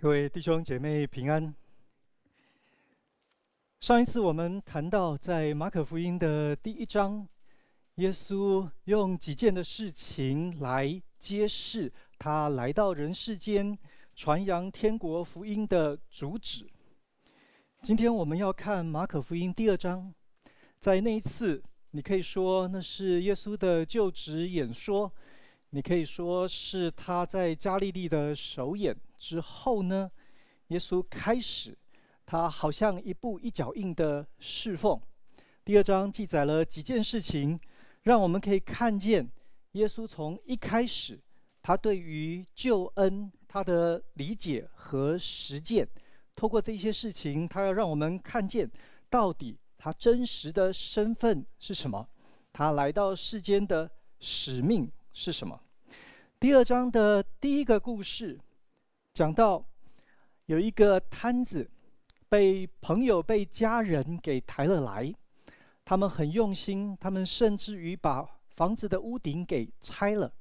各位弟兄姐妹平安。上一次我们谈到，在马可福音的第一章，耶稣用几件的事情来揭示他来到人世间传扬天国福音的主旨。今天我们要看马可福音第二章，在那一次，你可以说那是耶稣的就职演说，你可以说是他在加利利的首演。之后呢，耶稣开始，他好像一步一脚印的侍奉。第二章记载了几件事情，让我们可以看见耶稣从一开始，他对于救恩他的理解和实践。透过这些事情，他要让我们看见到底他真实的身份是什么，他来到世间的使命是什么。第二章的第一个故事。讲到有一个瘫子被朋友、被家人给抬了来，他们很用心，他们甚至于把房子的屋顶给拆了。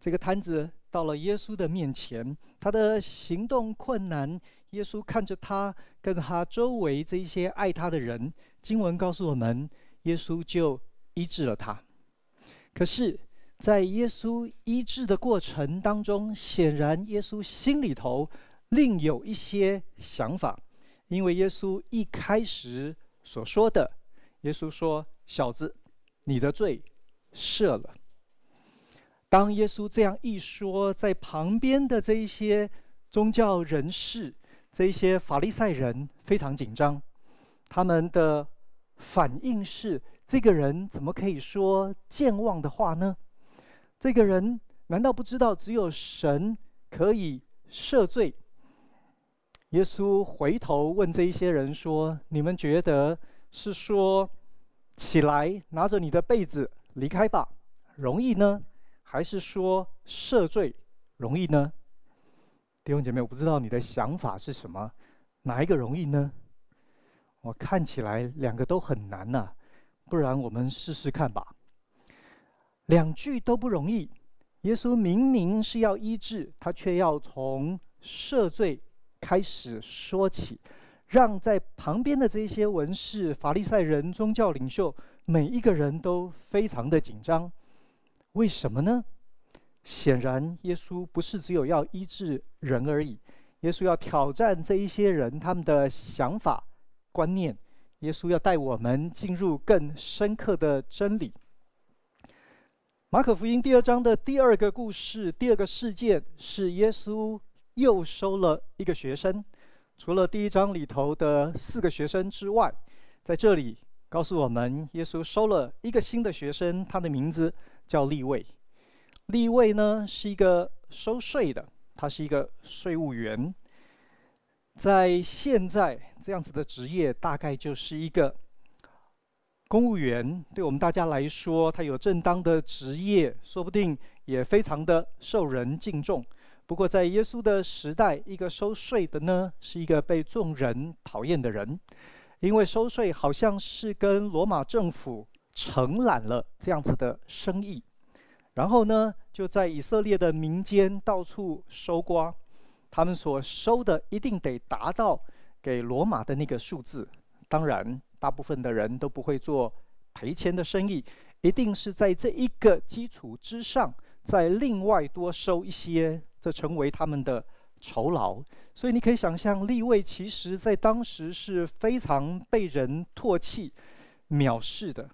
这个瘫子到了耶稣的面前，他的行动困难，耶稣看着他跟他周围这些爱他的人，经文告诉我们，耶稣就医治了他。可是，在耶稣医治的过程当中，显然耶稣心里头另有一些想法，因为耶稣一开始所说的，耶稣说：“小子，你的罪赦了。”当耶稣这样一说，在旁边的这一些宗教人士、这一些法利赛人非常紧张，他们的反应是：这个人怎么可以说健忘的话呢？这个人难道不知道只有神可以赦罪？耶稣回头问这一些人说：“你们觉得是说起来拿着你的被子离开吧，容易呢，还是说赦罪容易呢？”弟兄姐妹，我不知道你的想法是什么，哪一个容易呢？我看起来两个都很难呐，不然我们试试看吧。两句都不容易。耶稣明明是要医治，他却要从赦罪开始说起，让在旁边的这些文士、法利赛人、宗教领袖，每一个人都非常的紧张。为什么呢？显然，耶稣不是只有要医治人而已，耶稣要挑战这一些人他们的想法、观念。耶稣要带我们进入更深刻的真理。马可福音第二章的第二个故事，第二个事件是耶稣又收了一个学生。除了第一章里头的四个学生之外，在这里告诉我们，耶稣收了一个新的学生，他的名字叫利未。利未呢是一个收税的，他是一个税务员。在现在这样子的职业，大概就是一个。公务员对我们大家来说，他有正当的职业，说不定也非常的受人敬重。不过，在耶稣的时代，一个收税的呢，是一个被众人讨厌的人，因为收税好像是跟罗马政府承揽了这样子的生意，然后呢，就在以色列的民间到处收刮，他们所收的一定得达到给罗马的那个数字，当然。大部分的人都不会做赔钱的生意，一定是在这一个基础之上，再另外多收一些，这成为他们的酬劳。所以你可以想象，利位其实在当时是非常被人唾弃、藐视的。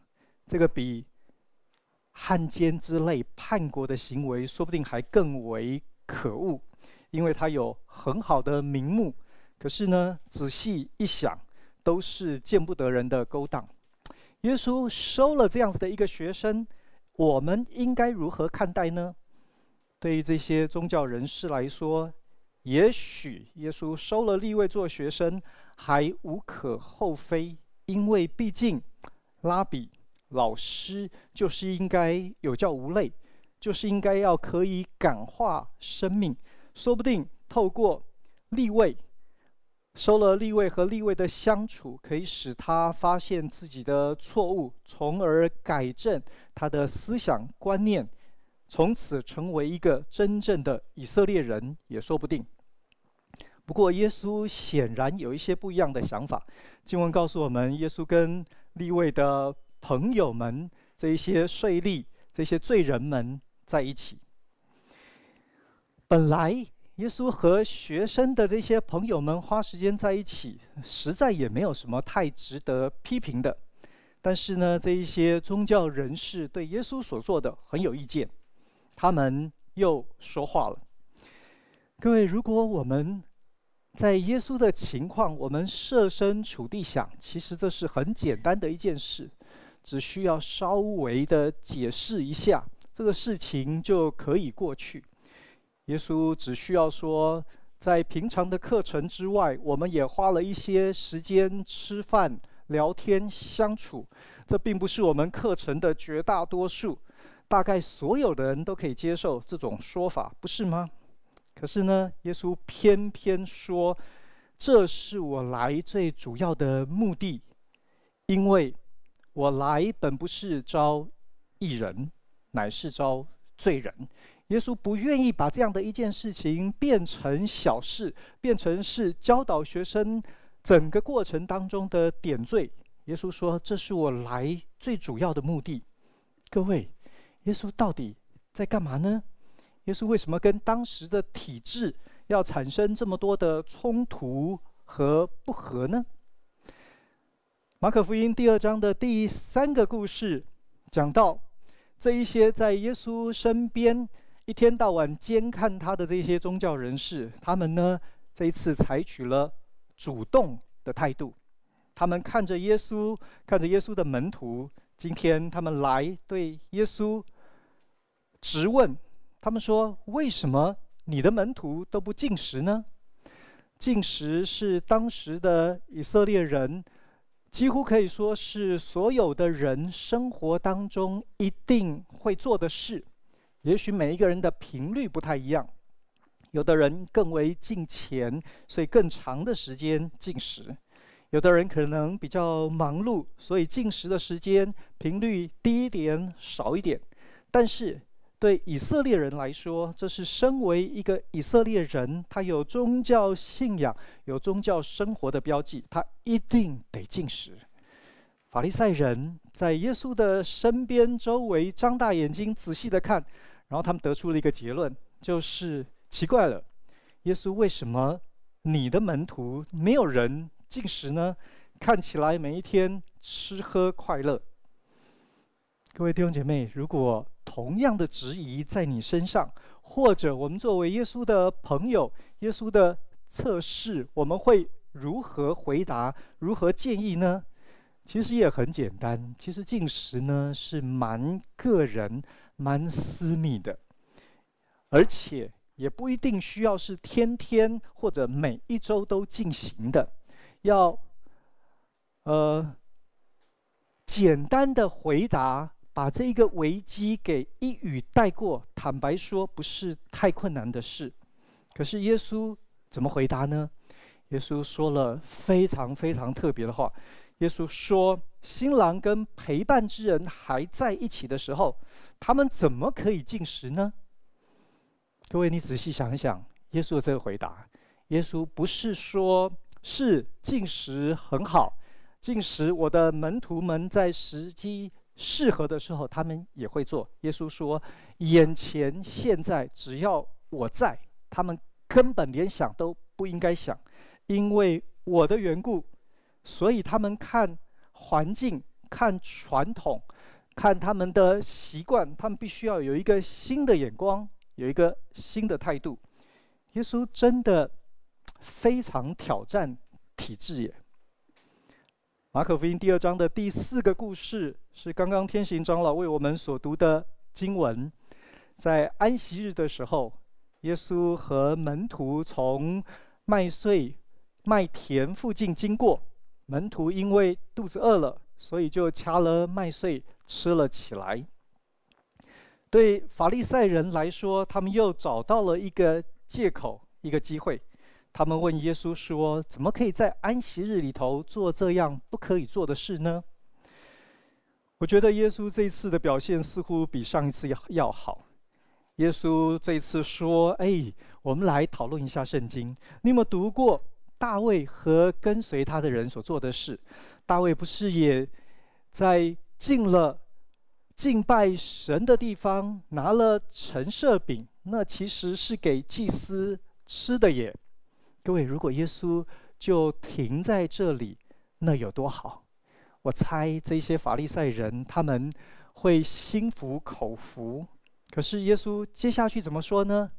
这个比汉奸之类叛国的行为，说不定还更为可恶，因为他有很好的名目。可是呢，仔细一想。都是见不得人的勾当。耶稣收了这样子的一个学生，我们应该如何看待呢？对于这些宗教人士来说，也许耶稣收了立位做学生还无可厚非，因为毕竟拉比老师就是应该有教无类，就是应该要可以感化生命，说不定透过立位。收了利未和利未的相处，可以使他发现自己的错误，从而改正他的思想观念，从此成为一个真正的以色列人也说不定。不过，耶稣显然有一些不一样的想法。经文告诉我们，耶稣跟利未的朋友们，这一些税吏、这些罪人们在一起。本来，耶稣和学生的这些朋友们花时间在一起，实在也没有什么太值得批评的。但是呢，这一些宗教人士对耶稣所做的很有意见，他们又说话了。各位，如果我们在耶稣的情况，我们设身处地想，其实这是很简单的一件事，只需要稍微的解释一下，这个事情就可以过去。耶稣只需要说，在平常的课程之外，我们也花了一些时间吃饭、聊天、相处，这并不是我们课程的绝大多数，大概所有的人都可以接受这种说法，不是吗？可是呢，耶稣偏偏说：“这是我来最主要的目的，因为我来本不是招义人，乃是招罪人。”耶稣不愿意把这样的一件事情变成小事，变成是教导学生整个过程当中的点缀。耶稣说：“这是我来最主要的目的。”各位，耶稣到底在干嘛呢？耶稣为什么跟当时的体制要产生这么多的冲突和不和呢？马可福音第二章的第三个故事讲到，这一些在耶稣身边一天到晚监看他的这些宗教人士，他们呢，这一次采取了主动的态度，他们看着耶稣，看着耶稣的门徒，今天他们来对耶稣质问。他们说：“为什么你的门徒都不进食呢？进食是当时的以色列人，几乎可以说是所有的人生活当中一定会做的事。也许每一个人的频率不太一样，有的人更为近前，所以更长的时间进食；有的人可能比较忙碌，所以进食的时间频率低一点、少一点。但是，对以色列人来说，这是身为一个以色列人，他有宗教信仰、有宗教生活的标记，他一定得进食。法利赛人在耶稣的身边、周围张大眼睛仔细的看，然后他们得出了一个结论，就是奇怪了，耶稣为什么你的门徒没有人进食呢？看起来每一天吃喝快乐。各位弟兄姐妹，如果同样的质疑在你身上，或者我们作为耶稣的朋友，耶稣的测试，我们会如何回答？如何建议呢？其实也很简单。其实进食呢是蛮个人、蛮私密的，而且也不一定需要是天天或者每一周都进行的。要呃简单的回答。把这一个危机给一语带过，坦白说不是太困难的事。可是耶稣怎么回答呢？耶稣说了非常非常特别的话。耶稣说：“新郎跟陪伴之人还在一起的时候，他们怎么可以进食呢？”各位，你仔细想一想，耶稣的这个回答，耶稣不是说是进食很好，进食我的门徒们在时机。适合的时候，他们也会做。耶稣说：“眼前现在，只要我在，他们根本连想都不应该想，因为我的缘故，所以他们看环境、看传统、看他们的习惯，他们必须要有一个新的眼光，有一个新的态度。”耶稣真的非常挑战体制耶。马可福音第二章的第四个故事是刚刚天行长老为我们所读的经文。在安息日的时候，耶稣和门徒从麦穗麦田附近经过，门徒因为肚子饿了，所以就掐了麦穗吃了起来。对法利赛人来说，他们又找到了一个借口，一个机会。他们问耶稣说：“怎么可以在安息日里头做这样不可以做的事呢？”我觉得耶稣这一次的表现似乎比上一次要要好。耶稣这次说：“哎，我们来讨论一下圣经。你有没有读过大卫和跟随他的人所做的事？大卫不是也在进了敬拜神的地方，拿了陈设饼，那其实是给祭司吃的耶。各位，如果耶稣就停在这里，那有多好？我猜这些法利赛人他们会心服口服。”可是耶稣接下去怎么说呢？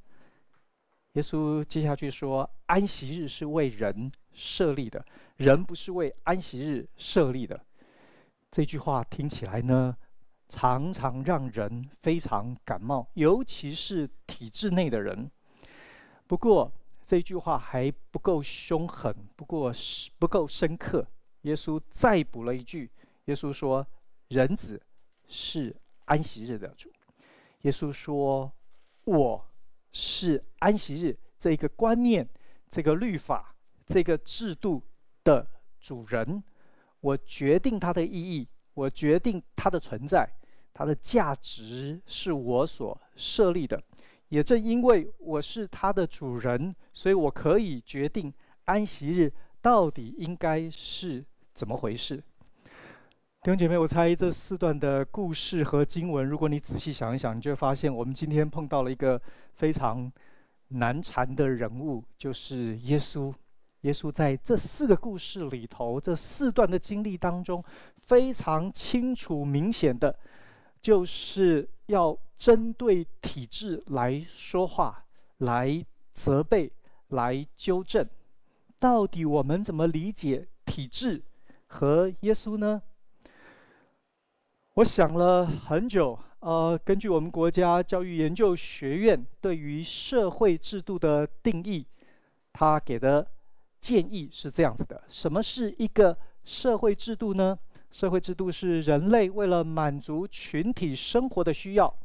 耶稣接下去说：“安息日是为人设立的，人不是为安息日设立的。”这句话听起来呢，常常让人非常感冒，尤其是体制内的人。不过这句话还不够凶狠，不过是不够深刻。耶稣再补了一句：“耶稣说，人子是安息日的主。”耶稣说：“我是安息日这个观念、这个律法、这个制度的主人。我决定它的意义，我决定它的存在，它的价值是我所设立的。也正因为我是它的主人，所以我可以决定安息日到底应该是怎么回事。”弟兄姐妹，我猜这四段的故事和经文，如果你仔细想一想，你就会发现，我们今天碰到了一个非常难缠的人物，就是耶稣。耶稣在这四个故事里头，这四段的经历当中，非常清楚明显的，就是要针对体制来说话，来责备，来纠正。到底我们怎么理解体制和耶稣呢？我想了很久，呃，根据我们国家教育研究学院对于社会制度的定义，他给的建议是这样子的：什么是一个社会制度呢？社会制度是人类为了满足群体生活的需要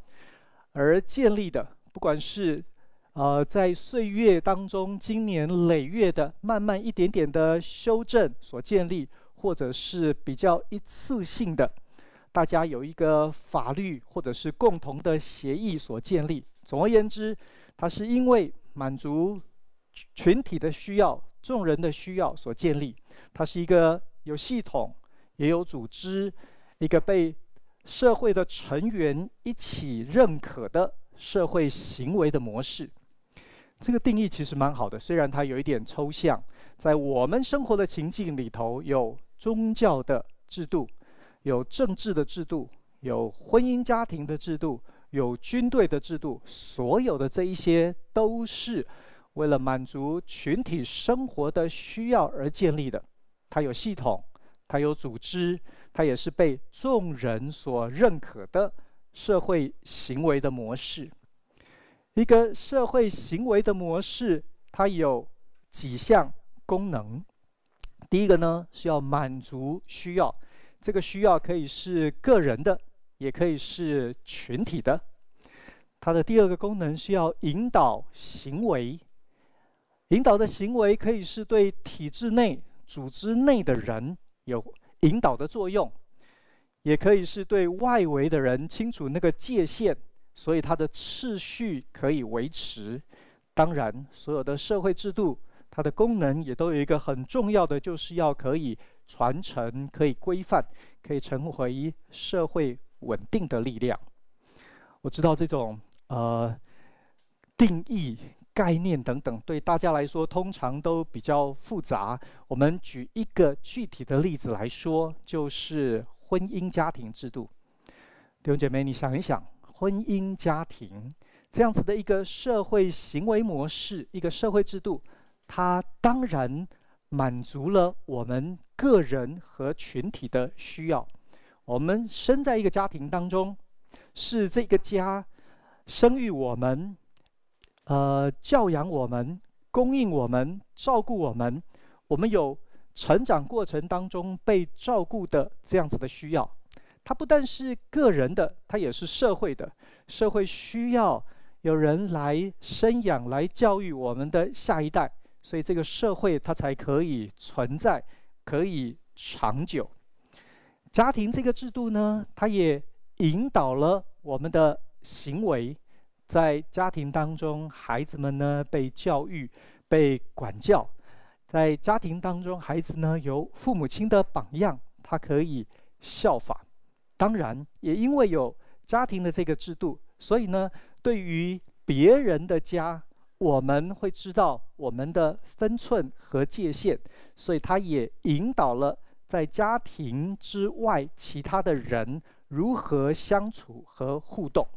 而建立的，不管是呃在岁月当中经年累月的慢慢一点点的修正所建立，或者是比较一次性的。大家有一个法律或者是共同的协议所建立。总而言之，它是因为满足群体的需要、众人的需要所建立。它是一个有系统、也有组织、一个被社会的成员一起认可的社会行为的模式。这个定义其实蛮好的，虽然它有一点抽象。在我们生活的情境里头，有宗教的制度。有政治的制度，有婚姻家庭的制度，有军队的制度，所有的这一些都是为了满足群体生活的需要而建立的。它有系统，它有组织，它也是被众人所认可的社会行为的模式。一个社会行为的模式，它有几项功能。第一个呢，是要满足需要。这个需要可以是个人的，也可以是群体的。它的第二个功能是要引导行为，引导的行为可以是对体制内、组织内的人有引导的作用，也可以是对外围的人清楚那个界限，所以它的秩序可以维持。当然，所有的社会制度，它的功能也都有一个很重要的，就是要可以。传承可以规范，可以成为社会稳定的力量。我知道这种呃定义、概念等等，对大家来说通常都比较复杂。我们举一个具体的例子来说，就是婚姻家庭制度。弟兄姐妹，你想一想，婚姻家庭这样子的一个社会行为模式，一个社会制度，它当然满足了我们。个人和群体的需要，我们生在一个家庭当中，是这个家生育我们，呃，教养我们，供应我们，照顾我们。我们有成长过程当中被照顾的这样子的需要。它不但是个人的，它也是社会的。社会需要有人来生养、来教育我们的下一代，所以这个社会它才可以存在。可以长久。家庭这个制度呢，它也引导了我们的行为。在家庭当中，孩子们呢被教育、被管教，在家庭当中，孩子呢有父母亲的榜样，他可以效法。当然，也因为有家庭的这个制度，所以呢，对于别人的家，我们会知道我们的分寸和界限，所以他也引导了在家庭之外其他的人如何相处和互动。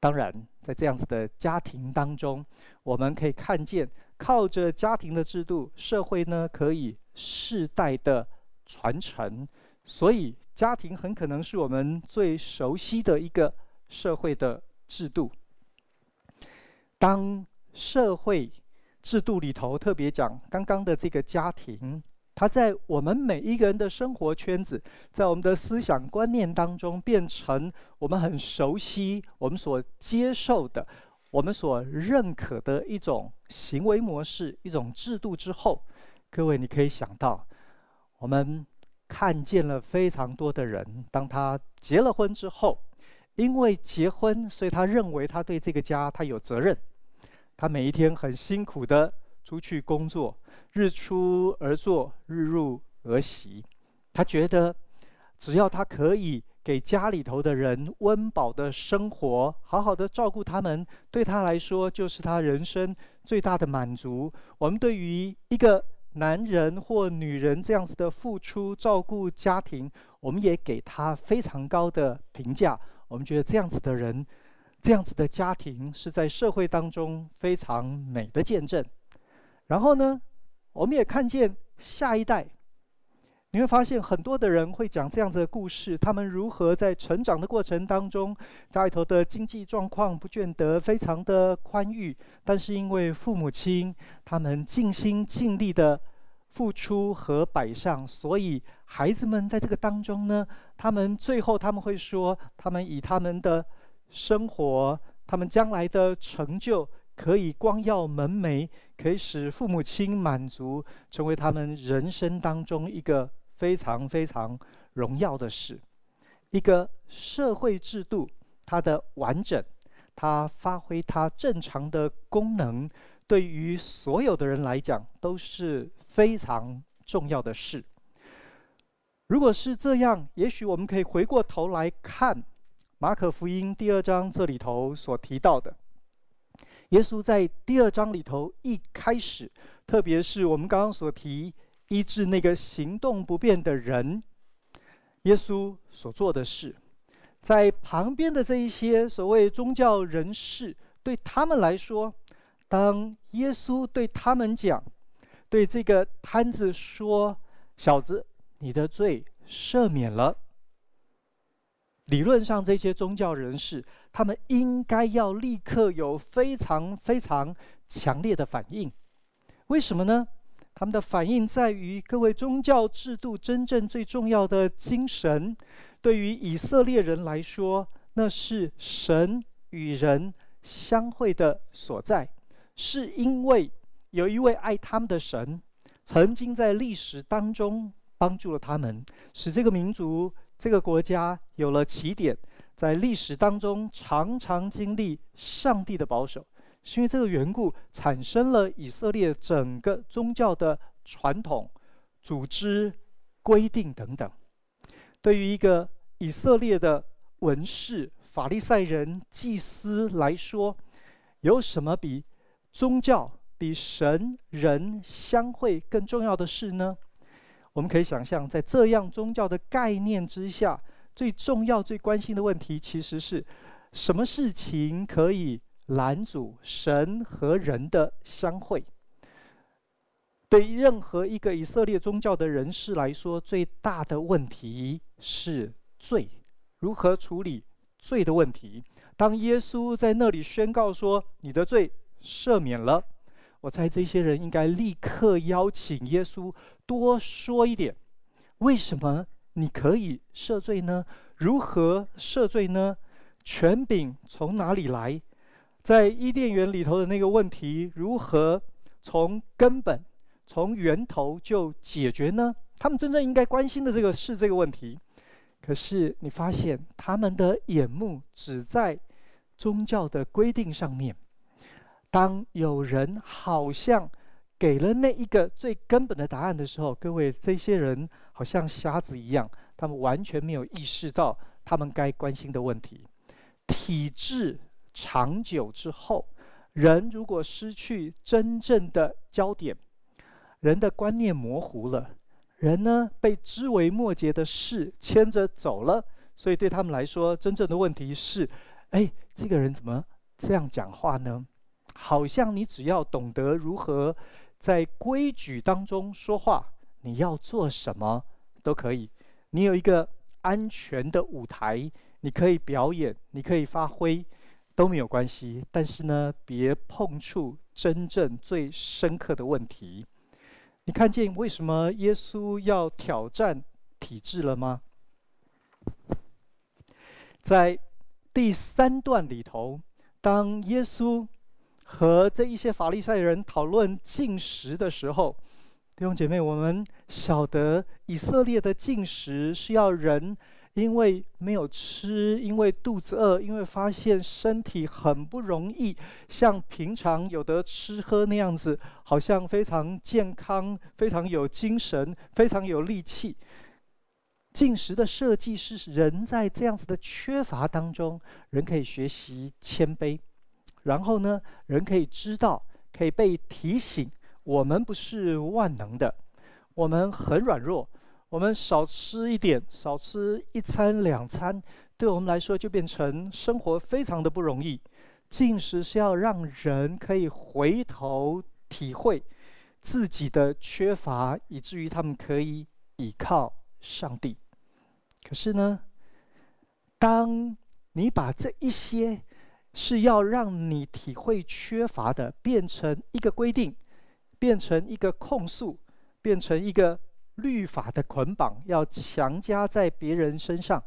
当然，在这样子的家庭当中，我们可以看见，靠着家庭的制度，社会呢可以世代的传承。所以，家庭很可能是我们最熟悉的一个社会的制度。当社会制度里头特别讲刚刚的这个家庭，它在我们每一个人的生活圈子，在我们的思想观念当中，变成我们很熟悉、我们所接受的、我们所认可的一种行为模式、一种制度之后，各位你可以想到，我们看见了非常多的人，当他结了婚之后，因为结婚，所以他认为他对这个家他有责任。他每一天很辛苦的出去工作，日出而作，日入而息。他觉得，只要他可以给家里头的人温饱的生活，好好的照顾他们，对他来说就是他人生最大的满足。我们对于一个男人或女人这样子的付出照顾家庭，我们也给他非常高的评价。我们觉得这样子的人。这样子的家庭是在社会当中非常美的见证。然后呢，我们也看见下一代，你会发现很多的人会讲这样子的故事，他们如何在成长的过程当中，家里头的经济状况不见得非常的宽裕，但是因为父母亲他们尽心尽力的付出和摆上，所以孩子们在这个当中呢，他们最后他们会说，他们以他们的。生活，他们将来的成就可以光耀门楣，可以使父母亲满足，成为他们人生当中一个非常非常荣耀的事。一个社会制度，它的完整，它发挥它正常的功能，对于所有的人来讲都是非常重要的事。如果是这样，也许我们可以回过头来看。马可福音第二章这里头所提到的，耶稣在第二章里头一开始，特别是我们刚刚所提医治那个行动不便的人，耶稣所做的事，在旁边的这一些所谓宗教人士，对他们来说，当耶稣对他们讲，对这个瘫子说：“小子，你的罪赦免了。”理论上，这些宗教人士，他们应该要立刻有非常非常强烈的反应。为什么呢？他们的反应在于，各位宗教制度真正最重要的精神，对于以色列人来说，那是神与人相会的所在。是因为有一位爱他们的神，曾经在历史当中帮助了他们，使这个民族。这个国家有了起点，在历史当中常常经历上帝的保守，是因为这个缘故，产生了以色列整个宗教的传统、组织、规定等等。对于一个以色列的文士、法利赛人、祭司来说，有什么比宗教、比神人相会更重要的事呢？我们可以想象，在这样宗教的概念之下，最重要、最关心的问题，其实是什么事情可以拦阻神和人的相会？对于任何一个以色列宗教的人士来说，最大的问题是罪，如何处理罪的问题？当耶稣在那里宣告说：“你的罪赦免了。”我猜这些人应该立刻邀请耶稣多说一点。为什么你可以赦罪呢？如何赦罪呢？权柄从哪里来？在伊甸园里头的那个问题，如何从根本、从源头就解决呢？他们真正应该关心的这个是这个问题。可是你发现他们的眼目只在宗教的规定上面。当有人好像给了那一个最根本的答案的时候，各位，这些人好像瞎子一样，他们完全没有意识到他们该关心的问题。体制长久之后，人如果失去真正的焦点，人的观念模糊了，人呢被枝微末节的事牵着走了，所以对他们来说，真正的问题是：哎，这个人怎么这样讲话呢？好像你只要懂得如何在规矩当中说话，你要做什么都可以。你有一个安全的舞台，你可以表演，你可以发挥，都没有关系。但是呢，别碰触真正最深刻的问题。你看见为什么耶稣要挑战体制了吗？在第三段里头，当耶稣和这一些法利赛人讨论进食的时候，弟兄姐妹，我们晓得以色列的进食是要人因为没有吃，因为肚子饿，因为发现身体很不容易像平常有得吃喝那样子，好像非常健康、非常有精神、非常有力气。进食的设计是人在这样子的缺乏当中，人可以学习谦卑。然后呢，人可以知道，可以被提醒，我们不是万能的，我们很软弱，我们少吃一点，少吃一餐两餐，对我们来说就变成生活非常的不容易。进食是要让人可以回头体会自己的缺乏，以至于他们可以倚靠上帝。可是呢，当你把这一些，是要让你体会缺乏的，变成一个规定，变成一个控诉，变成一个律法的捆绑，要强加在别人身上。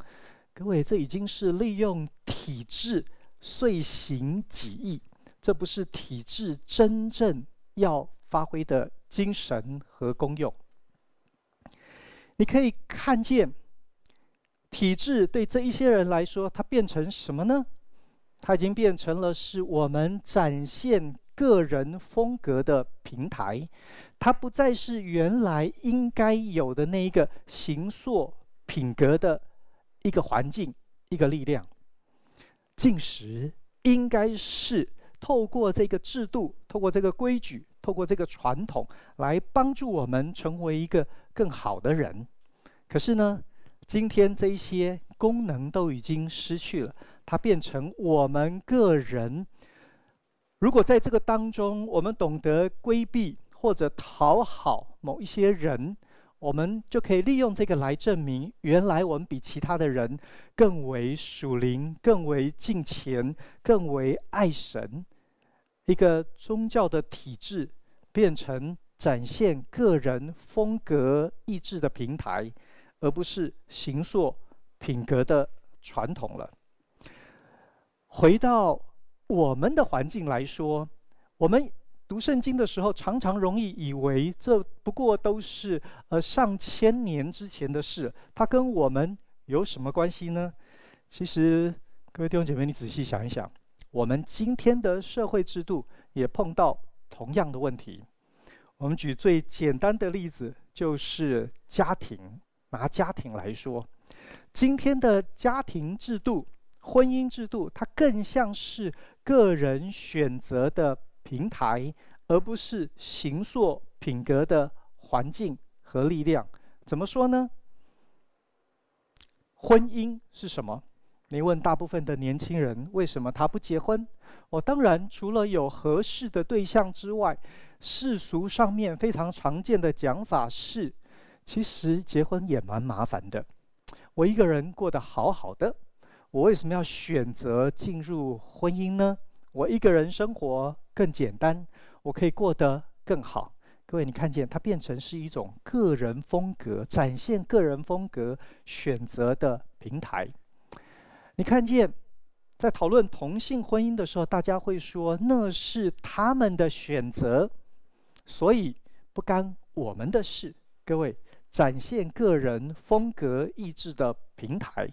各位，这已经是利用体制遂行己意，这不是体制真正要发挥的精神和功用。你可以看见，体制对这一些人来说，它变成什么呢？它已经变成了是我们展现个人风格的平台，它不再是原来应该有的那一个形塑品格的一个环境、一个力量。进食应该是透过这个制度、透过这个规矩、透过这个传统来帮助我们成为一个更好的人。可是呢，今天这一些功能都已经失去了。它变成我们个人，如果在这个当中，我们懂得规避或者讨好某一些人，我们就可以利用这个来证明，原来我们比其他的人更为属灵，更为敬虔，更为爱神。一个宗教的体制变成展现个人风格意志的平台，而不是形塑品格的传统了。回到我们的环境来说，我们读圣经的时候，常常容易以为这不过都是呃上千年之前的事，它跟我们有什么关系呢？其实，各位弟兄姐妹，你仔细想一想，我们今天的社会制度也碰到同样的问题。我们举最简单的例子，就是家庭。拿家庭来说，今天的家庭制度。婚姻制度，它更像是个人选择的平台，而不是形塑品格的环境和力量。怎么说呢？婚姻是什么？你问大部分的年轻人，为什么他不结婚？我、哦、当然除了有合适的对象之外，世俗上面非常常见的讲法是，其实结婚也蛮麻烦的。我一个人过得好好的。我为什么要选择进入婚姻呢？我一个人生活更简单，我可以过得更好。各位，你看见它变成是一种个人风格，展现个人风格选择的平台。你看见在讨论同性婚姻的时候，大家会说那是他们的选择，所以不干我们的事。各位，展现个人风格意志的平台。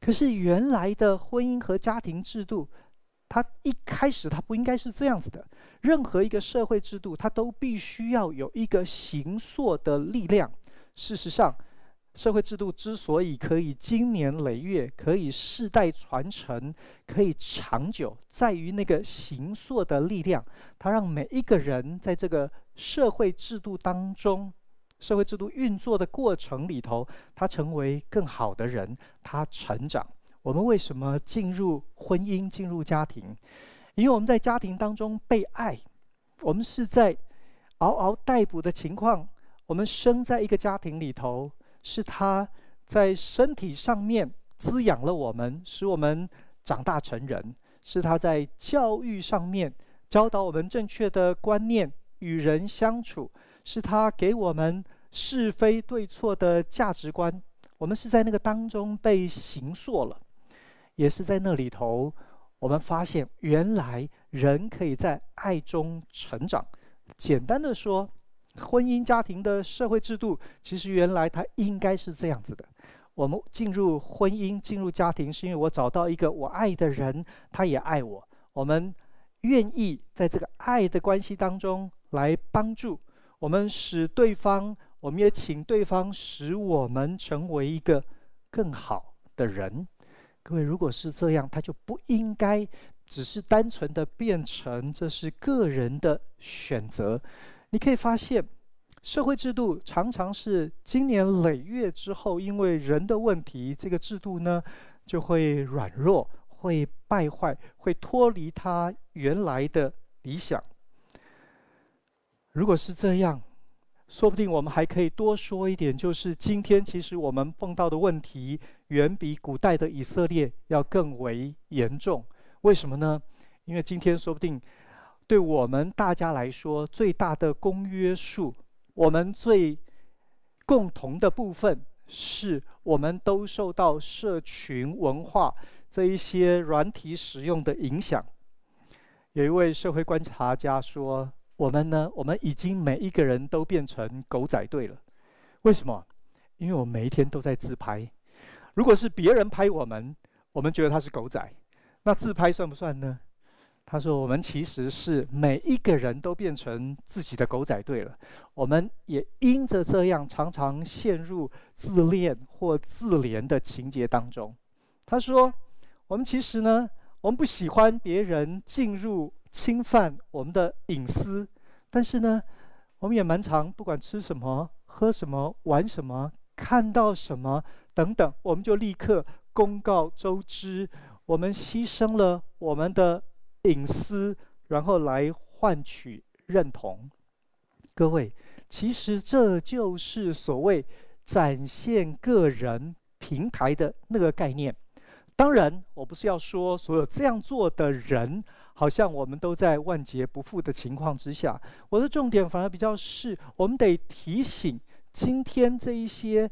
可是原来的婚姻和家庭制度，它一开始它不应该是这样子的。任何一个社会制度，它都必须要有一个形塑的力量。事实上，社会制度之所以可以经年累月、可以世代传承、可以长久，在于那个形塑的力量。它让每一个人在这个社会制度当中、社会制度运作的过程里头，他成为更好的人，他成长。我们为什么进入婚姻、进入家庭？因为我们在家庭当中被爱，我们是在嗷嗷待哺的情况，我们生在一个家庭里头。是他在身体上面滋养了我们，使我们长大成人；是他在教育上面教导我们正确的观念，与人相处；是他给我们是非对错的价值观。我们是在那个当中被形塑了，也是在那里头，我们发现原来人可以在爱中成长。简单的说。婚姻家庭的社会制度，其实原来它应该是这样子的：我们进入婚姻、进入家庭，是因为我找到一个我爱的人，他也爱我。我们愿意在这个爱的关系当中来帮助我们，使对方，我们也请对方使我们成为一个更好的人。各位，如果是这样，他就不应该只是单纯的变成这是个人的选择。你可以发现，社会制度常常是经年累月之后，因为人的问题，这个制度呢就会软弱、会败坏、会脱离它原来的理想。如果是这样，说不定我们还可以多说一点，就是今天其实我们碰到的问题，远比古代的以色列要更为严重。为什么呢？因为今天说不定。对我们大家来说，最大的公约数，我们最共同的部分，是我们都受到社群文化这一些软体使用的影响。有一位社会观察家说：“我们呢，我们已经每一个人都变成狗仔队了。为什么？因为我每一天都在自拍。如果是别人拍我们，我们觉得他是狗仔，那自拍算不算呢？”他说：“我们其实是每一个人都变成自己的狗仔队了。我们也因着这样，常常陷入自恋或自怜的情节当中。”他说：“我们其实呢，我们不喜欢别人进入侵犯我们的隐私，但是呢，我们也蛮常不管吃什么、喝什么、玩什么、看到什么等等，我们就立刻公告周知。我们牺牲了我们的。”隐私，然后来换取认同。各位，其实这就是所谓展现个人平台的那个概念。当然，我不是要说所有这样做的人，好像我们都在万劫不复的情况之下。我的重点反而比较是，我们得提醒今天这一些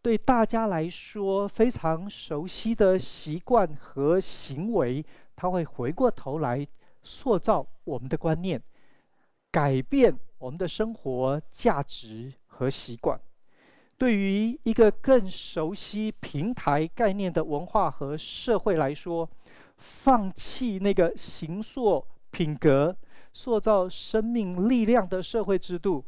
对大家来说非常熟悉的习惯和行为。他会回过头来塑造我们的观念，改变我们的生活价值和习惯。对于一个更熟悉平台概念的文化和社会来说，放弃那个形塑品格、塑造生命力量的社会制度，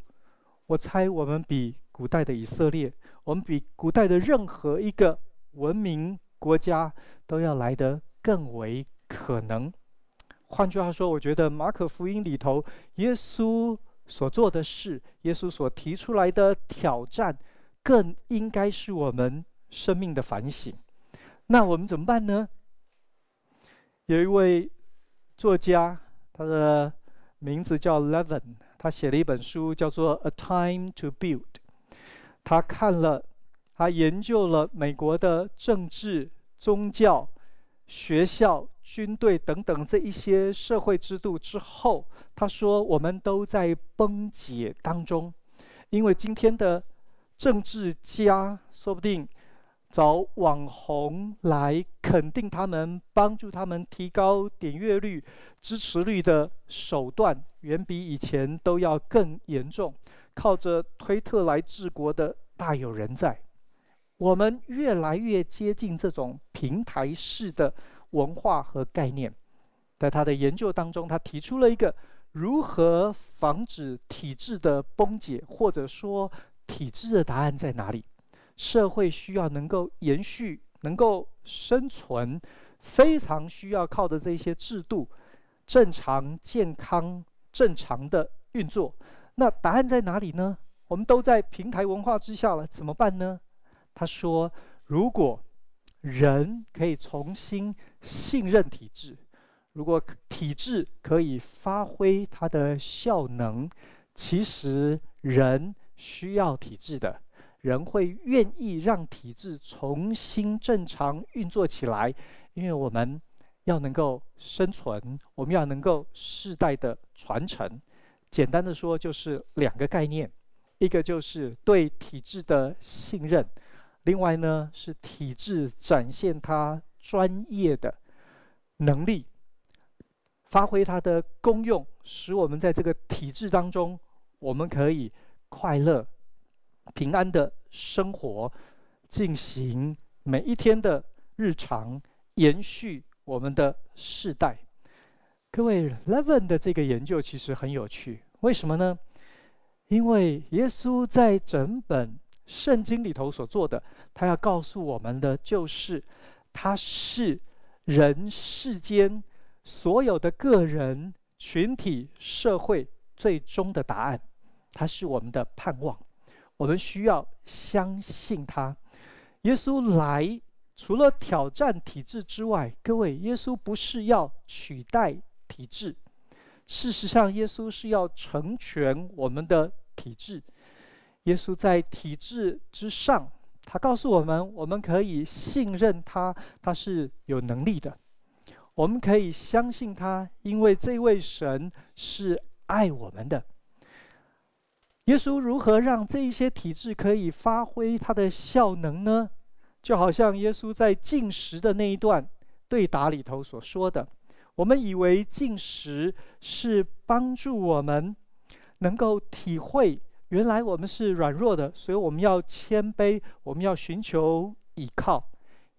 我猜我们比古代的以色列，我们比古代的任何一个文明国家都要来得更为。可能，换句话说，我觉得马可福音里头耶稣所做的事，耶稣所提出来的挑战，更应该是我们生命的反省。那我们怎么办呢？有一位作家，他的名字叫 Levin，他写了一本书，叫做《A Time to Build》。他看了，他研究了美国的政治、宗教、学校。军队等等这一些社会制度之后，他说：“我们都在崩解当中，因为今天的政治家说不定找网红来肯定他们、帮助他们提高点阅率、支持率的手段，远比以前都要更严重。靠着推特来治国的大有人在。我们越来越接近这种平台式的。”文化和概念，在他的研究当中，他提出了一个如何防止体制的崩解，或者说体制的答案在哪里？社会需要能够延续、能够生存，非常需要靠的这些制度，正常、健康、正常的运作。那答案在哪里呢？我们都在平台文化之下了，怎么办呢？他说：“如果人可以重新信任体制。”如果体制可以发挥它的效能，其实人需要体制的，人会愿意让体制重新正常运作起来，因为我们要能够生存，我们要能够世代的传承。简单的说，就是两个概念，一个就是对体制的信任，另外呢是体制展现它专业的能力。发挥它的功用，使我们在这个体制当中，我们可以快乐、平安的生活，进行每一天的日常，延续我们的世代。各位，Levin 的这个研究其实很有趣，为什么呢？因为耶稣在整本圣经里头所做的，他要告诉我们的就是，他是人世间。所有的个人、群体、社会最终的答案，它是我们的盼望。我们需要相信他。耶稣来，除了挑战体制之外，各位，耶稣不是要取代体制。事实上，耶稣是要成全我们的体制。耶稣在体制之上，他告诉我们，我们可以信任他，他是有能力的。我们可以相信他，因为这位神是爱我们的。耶稣如何让这一些体制可以发挥它的效能呢？就好像耶稣在进食的那一段对答里头所说的：“我们以为进食是帮助我们能够体会，原来我们是软弱的，所以我们要谦卑，我们要寻求依靠。”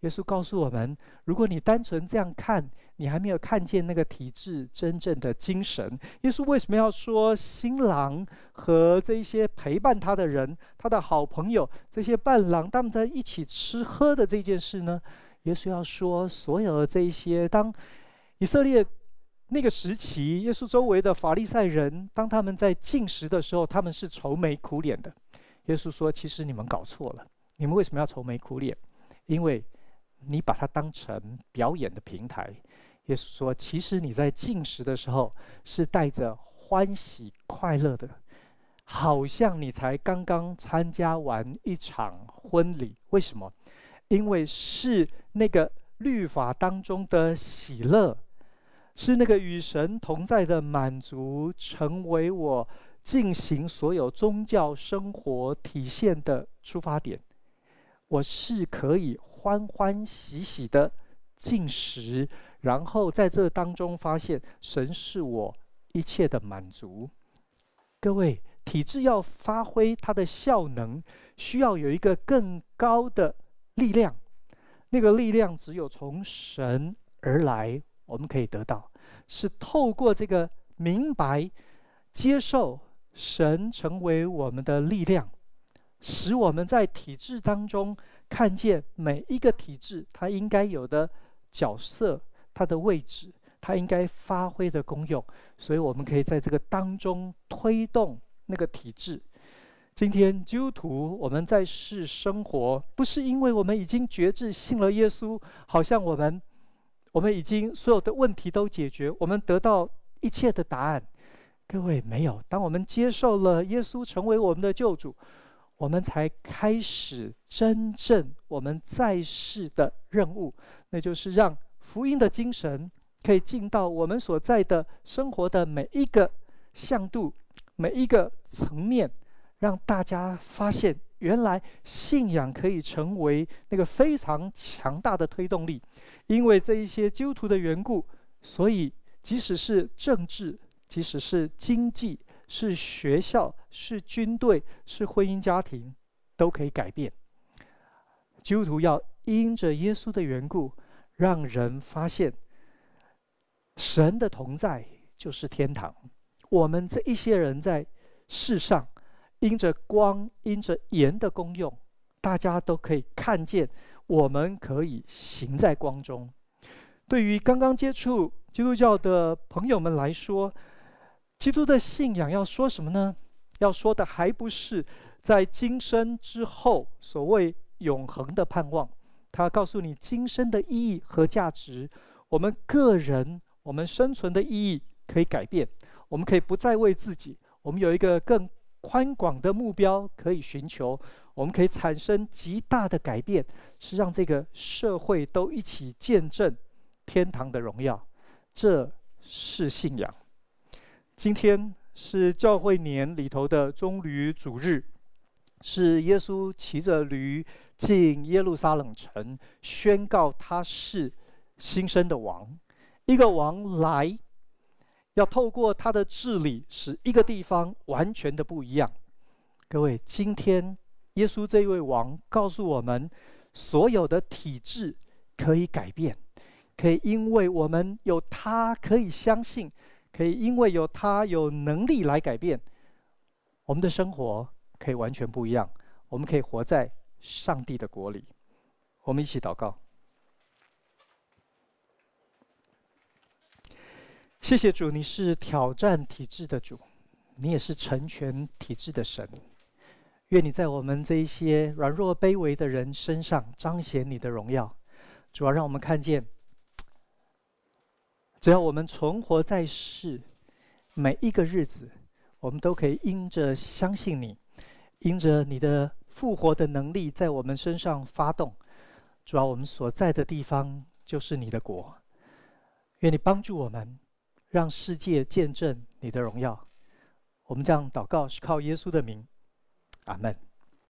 耶稣告诉我们：如果你单纯这样看，你还没有看见那个体制真正的精神。耶稣为什么要说新郎和这一些陪伴他的人，他的好朋友，这些伴郎，他们在一起吃喝的这件事呢？耶稣要说，所有的这一些，当以色列那个时期，耶稣周围的法利赛人，当他们在进食的时候，他们是愁眉苦脸的。耶稣说：“其实你们搞错了，你们为什么要愁眉苦脸？因为你把它当成表演的平台。”耶稣说：“其实你在进食的时候是带着欢喜快乐的，好像你才刚刚参加完一场婚礼。为什么？因为是那个律法当中的喜乐，是那个与神同在的满足，成为我进行所有宗教生活体现的出发点。我是可以欢欢喜喜的进食。”然后在这当中发现，神是我一切的满足。各位，体制要发挥它的效能，需要有一个更高的力量。那个力量只有从神而来，我们可以得到，是透过这个明白、接受神成为我们的力量，使我们在体制当中看见每一个体制它应该有的角色。它的位置，它应该发挥的功用，所以我们可以在这个当中推动那个体制。今天基督徒我们在世生活，不是因为我们已经觉知信了耶稣，好像我们我们已经所有的问题都解决，我们得到一切的答案。各位没有，当我们接受了耶稣成为我们的救主，我们才开始真正我们在世的任务，那就是让。福音的精神可以进到我们所在的生活的每一个向度、每一个层面，让大家发现，原来信仰可以成为那个非常强大的推动力。因为这一些基督徒的缘故，所以即使是政治，即使是经济，是学校，是军队，是婚姻家庭，都可以改变。基督徒要因着耶稣的缘故。让人发现，神的同在就是天堂。我们这一些人在世上，因着光、因着盐的功用，大家都可以看见，我们可以行在光中。对于刚刚接触基督教的朋友们来说，基督的信仰要说什么呢？要说的还不是在今生之后所谓永恒的盼望，他告诉你今生的意义和价值。我们个人，我们生存的意义可以改变，我们可以不再为自己，我们有一个更宽广的目标可以寻求，我们可以产生极大的改变，是让这个社会都一起见证天堂的荣耀。这是信仰。今天是教会年里头的棕榈主日，是耶稣骑着驴进耶路撒冷城，宣告他是新生的王。一个王来，要透过他的治理，使一个地方完全的不一样。各位，今天耶稣这位王告诉我们，所有的体制可以改变，可以因为我们有他，可以相信。可以，因为有他有能力来改变我们的生活，可以完全不一样。我们可以活在上帝的国里。我们一起祷告。谢谢主，你是挑战体制的主，你也是成全体制的神。愿你在我们这一些软弱卑微的人身上彰显你的荣耀。主要让我们看见。只要我们存活在世，每一个日子，我们都可以因着相信你，因着你的复活的能力在我们身上发动。主要我们所在的地方就是你的国。愿你帮助我们，让世界见证你的荣耀。我们这样祷告是靠耶稣的名，阿门。